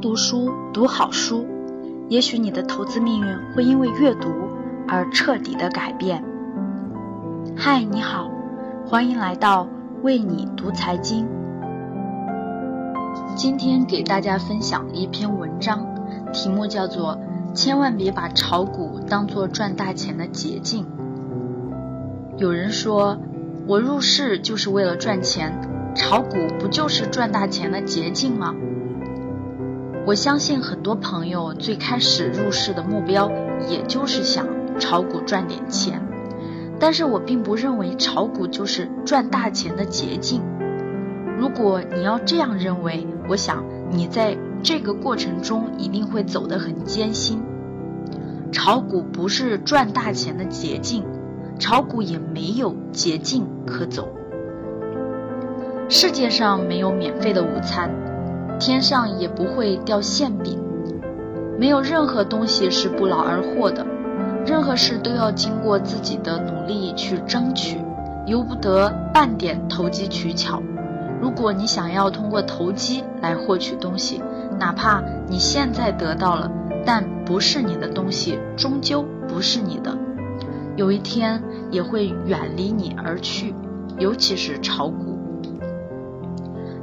读书，读好书，也许你的投资命运会因为阅读而彻底的改变。嗨，你好，欢迎来到为你读财经。今天给大家分享一篇文章，题目叫做《千万别把炒股当做赚大钱的捷径》。有人说，我入市就是为了赚钱，炒股不就是赚大钱的捷径吗？我相信很多朋友最开始入市的目标，也就是想炒股赚点钱。但是我并不认为炒股就是赚大钱的捷径。如果你要这样认为，我想你在这个过程中一定会走得很艰辛。炒股不是赚大钱的捷径，炒股也没有捷径可走。世界上没有免费的午餐。天上也不会掉馅饼，没有任何东西是不劳而获的，任何事都要经过自己的努力去争取，由不得半点投机取巧。如果你想要通过投机来获取东西，哪怕你现在得到了，但不是你的东西，终究不是你的，有一天也会远离你而去，尤其是炒股。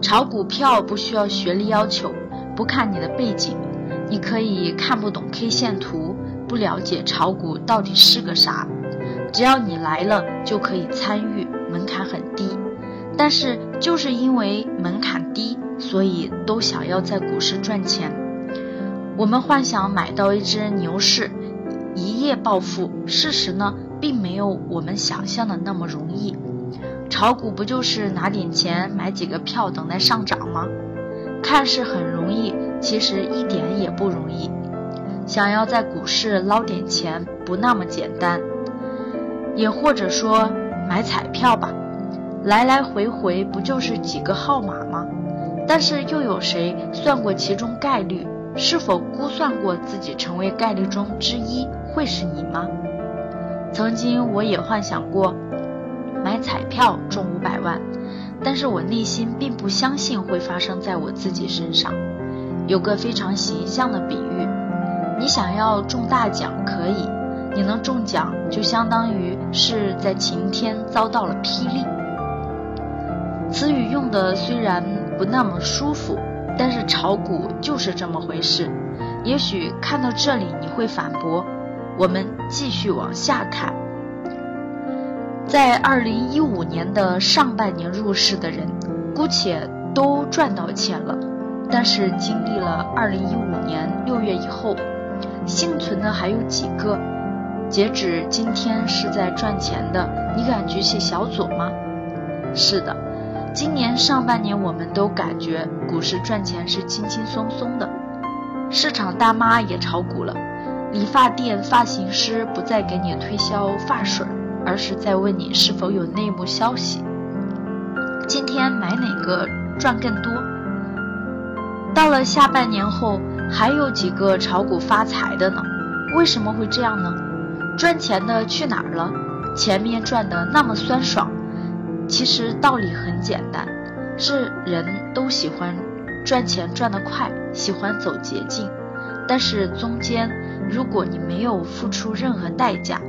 炒股票不需要学历要求，不看你的背景，你可以看不懂 K 线图，不了解炒股到底是个啥，只要你来了就可以参与，门槛很低。但是就是因为门槛低，所以都想要在股市赚钱。我们幻想买到一只牛市，一夜暴富，事实呢，并没有我们想象的那么容易。炒股不就是拿点钱买几个票等待上涨吗？看似很容易，其实一点也不容易。想要在股市捞点钱不那么简单。也或者说买彩票吧，来来回回不就是几个号码吗？但是又有谁算过其中概率？是否估算过自己成为概率中之一会是你吗？曾经我也幻想过。买彩票中五百万，但是我内心并不相信会发生在我自己身上。有个非常形象的比喻：你想要中大奖可以，你能中奖就相当于是在晴天遭到了霹雳。词语用的虽然不那么舒服，但是炒股就是这么回事。也许看到这里你会反驳，我们继续往下看。在二零一五年的上半年入市的人，姑且都赚到钱了。但是经历了二零一五年六月以后，幸存的还有几个？截止今天是在赚钱的，你敢举起小左吗？是的，今年上半年我们都感觉股市赚钱是轻轻松松的，市场大妈也炒股了，理发店发型师不再给你推销发水。而是在问你是否有内幕消息。今天买哪个赚更多？到了下半年后，还有几个炒股发财的呢？为什么会这样呢？赚钱的去哪儿了？前面赚的那么酸爽。其实道理很简单，是人都喜欢赚钱赚得快，喜欢走捷径。但是中间，如果你没有付出任何代价，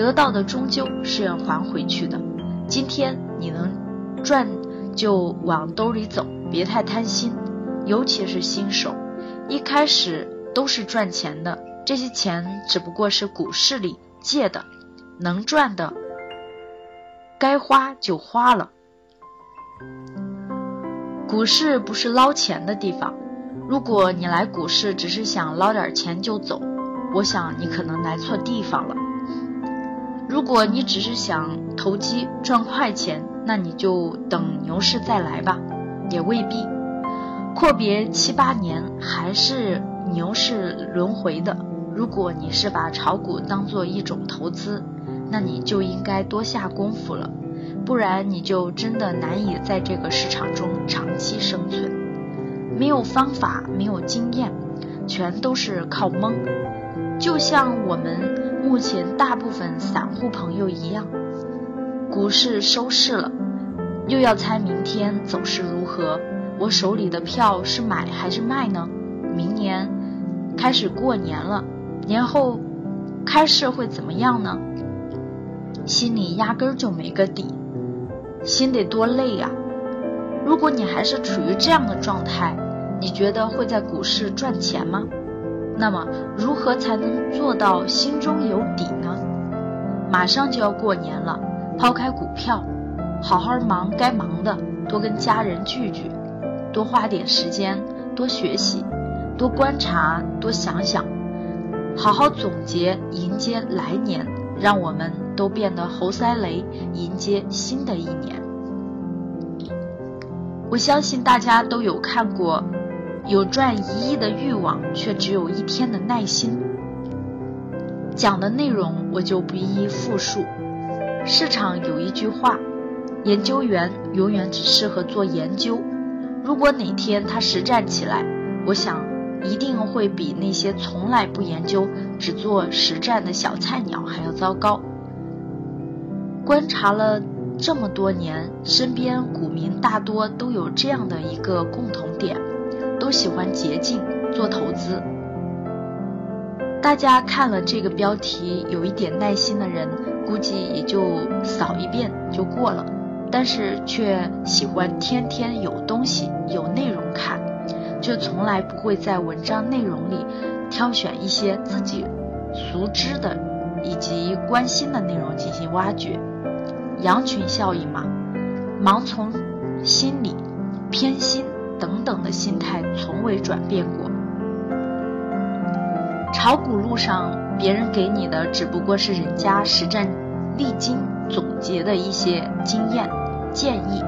得到的终究是要还回去的。今天你能赚，就往兜里走，别太贪心。尤其是新手，一开始都是赚钱的，这些钱只不过是股市里借的，能赚的，该花就花了。股市不是捞钱的地方。如果你来股市只是想捞点钱就走，我想你可能来错地方了。如果你只是想投机赚快钱，那你就等牛市再来吧，也未必。阔别七八年，还是牛市轮回的。如果你是把炒股当做一种投资，那你就应该多下功夫了，不然你就真的难以在这个市场中长期生存。没有方法，没有经验，全都是靠蒙。就像我们。目前大部分散户朋友一样，股市收市了，又要猜明天走势如何。我手里的票是买还是卖呢？明年开始过年了，年后开市会怎么样呢？心里压根儿就没个底，心得多累呀！如果你还是处于这样的状态，你觉得会在股市赚钱吗？那么，如何才能做到心中有底呢？马上就要过年了，抛开股票，好好忙该忙的，多跟家人聚聚，多花点时间，多学习，多观察，多想想，好好总结，迎接来年，让我们都变得猴塞雷，迎接新的一年。我相信大家都有看过。有赚一亿的欲望，却只有一天的耐心。讲的内容我就不一一复述。市场有一句话：研究员永远只适合做研究。如果哪天他实战起来，我想一定会比那些从来不研究、只做实战的小菜鸟还要糟糕。观察了这么多年，身边股民大多都有这样的一个共同点。都喜欢捷径做投资。大家看了这个标题，有一点耐心的人，估计也就扫一遍就过了。但是却喜欢天天有东西、有内容看，却从来不会在文章内容里挑选一些自己熟知的以及关心的内容进行挖掘。羊群效应嘛，盲从心理，偏心。等等的心态从未转变过。炒股路上，别人给你的只不过是人家实战历经总结的一些经验建议，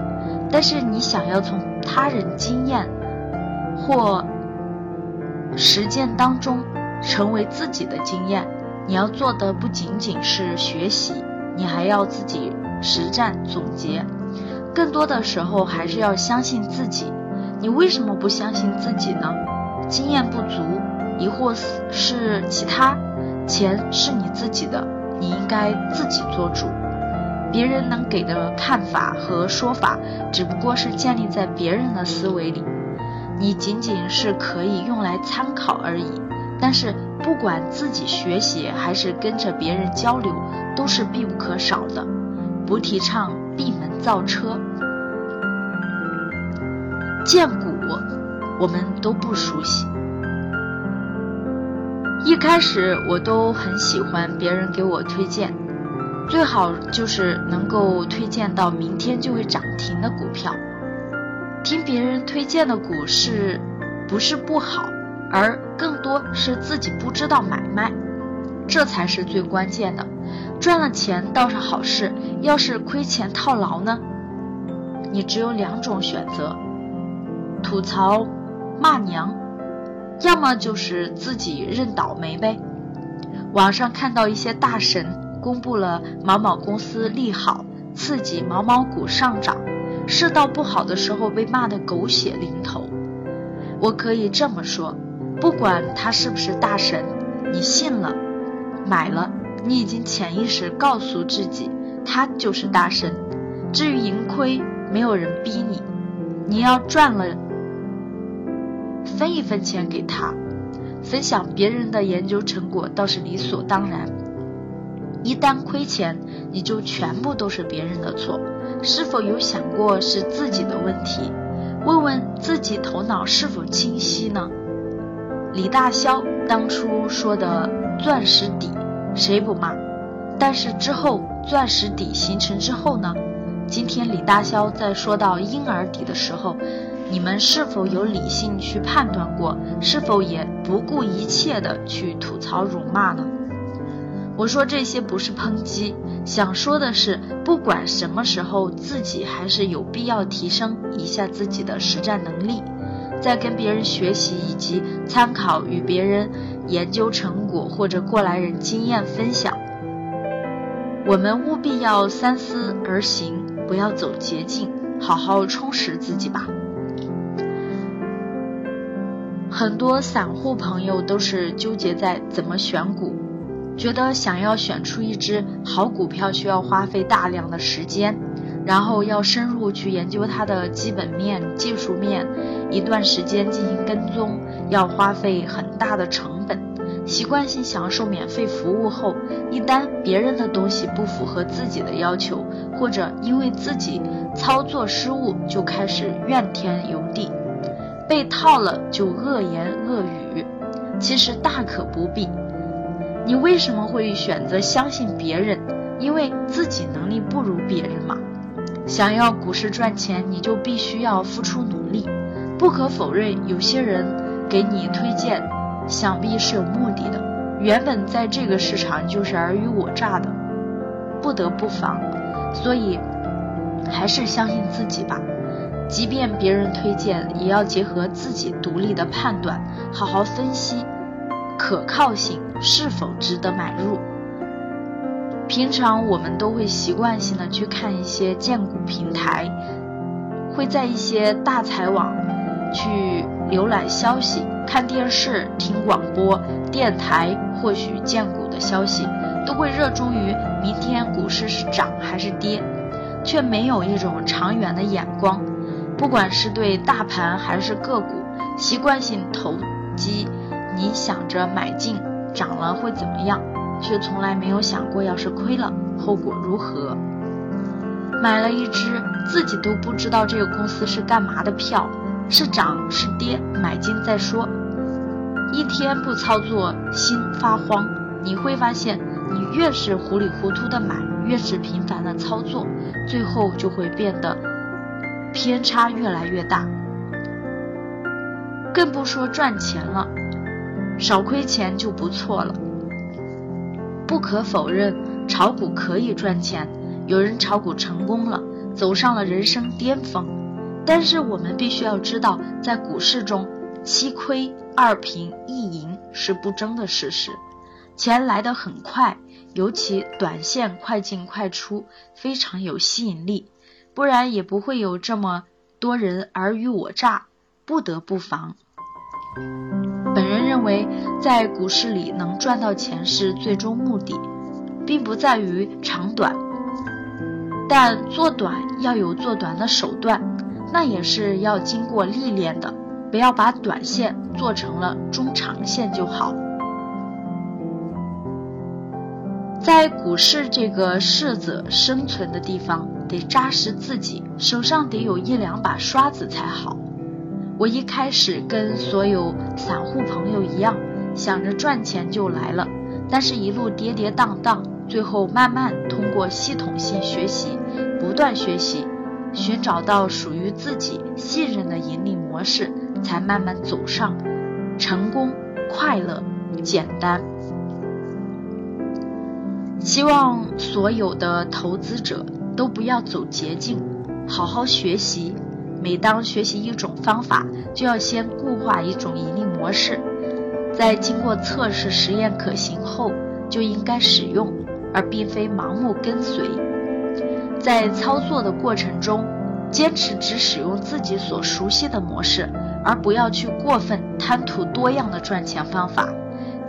但是你想要从他人经验或实践当中成为自己的经验，你要做的不仅仅是学习，你还要自己实战总结，更多的时候还是要相信自己。你为什么不相信自己呢？经验不足，亦或是其他？钱是你自己的，你应该自己做主。别人能给的看法和说法，只不过是建立在别人的思维里，你仅仅是可以用来参考而已。但是，不管自己学习还是跟着别人交流，都是必不可少的。不提倡闭门造车。荐股，我们都不熟悉。一开始我都很喜欢别人给我推荐，最好就是能够推荐到明天就会涨停的股票。听别人推荐的股市不是不好，而更多是自己不知道买卖，这才是最关键的。赚了钱倒是好事，要是亏钱套牢呢？你只有两种选择。吐槽、骂娘，要么就是自己认倒霉呗。网上看到一些大神公布了某某公司利好，刺激某某股上涨，世道不好的时候被骂得狗血淋头。我可以这么说，不管他是不是大神，你信了、买了，你已经潜意识告诉自己，他就是大神。至于盈亏，没有人逼你，你要赚了。分一分钱给他，分享别人的研究成果倒是理所当然。一旦亏钱，你就全部都是别人的错。是否有想过是自己的问题？问问自己头脑是否清晰呢？李大霄当初说的“钻石底”，谁不骂？但是之后钻石底形成之后呢？今天李大霄在说到婴儿底的时候。你们是否有理性去判断过？是否也不顾一切的去吐槽辱骂呢？我说这些不是抨击，想说的是，不管什么时候，自己还是有必要提升一下自己的实战能力，在跟别人学习以及参考与别人研究成果或者过来人经验分享。我们务必要三思而行，不要走捷径，好好充实自己吧。很多散户朋友都是纠结在怎么选股，觉得想要选出一只好股票需要花费大量的时间，然后要深入去研究它的基本面、技术面，一段时间进行跟踪，要花费很大的成本。习惯性享受免费服务后，一旦别人的东西不符合自己的要求，或者因为自己操作失误就开始怨天尤地，被套了就恶言恶语，其实大可不必。你为什么会选择相信别人？因为自己能力不如别人嘛。想要股市赚钱，你就必须要付出努力。不可否认，有些人给你推荐。想必是有目的的，原本在这个市场就是尔虞我诈的，不得不防。所以还是相信自己吧，即便别人推荐，也要结合自己独立的判断，好好分析可靠性是否值得买入。平常我们都会习惯性的去看一些荐股平台，会在一些大财网去浏览消息。看电视、听广播电台，获取荐股的消息，都会热衷于明天股市是涨还是跌，却没有一种长远的眼光。不管是对大盘还是个股，习惯性投机，你想着买进涨了会怎么样，却从来没有想过要是亏了后果如何。买了一只自己都不知道这个公司是干嘛的票，是涨是跌，买进再说。一天不操作，心发慌。你会发现，你越是糊里糊涂的买，越是频繁的操作，最后就会变得偏差越来越大。更不说赚钱了，少亏钱就不错了。不可否认，炒股可以赚钱，有人炒股成功了，走上了人生巅峰。但是我们必须要知道，在股市中。七亏二平一赢是不争的事实，钱来得很快，尤其短线快进快出非常有吸引力，不然也不会有这么多人尔虞我诈，不得不防。本人认为，在股市里能赚到钱是最终目的，并不在于长短，但做短要有做短的手段，那也是要经过历练的。不要把短线做成了中长线就好。在股市这个适者生存的地方，得扎实自己，手上得有一两把刷子才好。我一开始跟所有散户朋友一样，想着赚钱就来了，但是一路跌跌宕宕，最后慢慢通过系统性学习，不断学习，寻找到属于自己信任的盈利模式。才慢慢走上成功、快乐、简单。希望所有的投资者都不要走捷径，好好学习。每当学习一种方法，就要先固化一种盈利模式，在经过测试、实验可行后，就应该使用，而并非盲目跟随。在操作的过程中，坚持只使用自己所熟悉的模式。而不要去过分贪图多样的赚钱方法，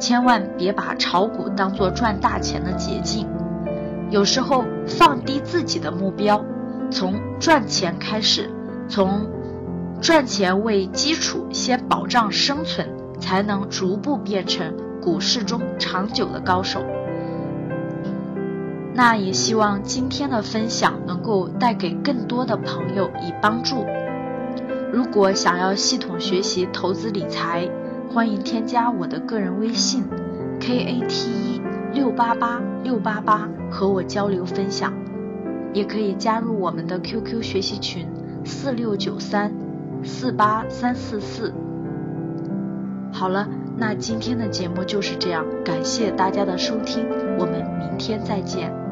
千万别把炒股当做赚大钱的捷径。有时候放低自己的目标，从赚钱开始，从赚钱为基础，先保障生存，才能逐步变成股市中长久的高手。那也希望今天的分享能够带给更多的朋友以帮助。如果想要系统学习投资理财，欢迎添加我的个人微信 k a t e 六八八六八八和我交流分享，也可以加入我们的 QQ 学习群四六九三四八三四四。好了，那今天的节目就是这样，感谢大家的收听，我们明天再见。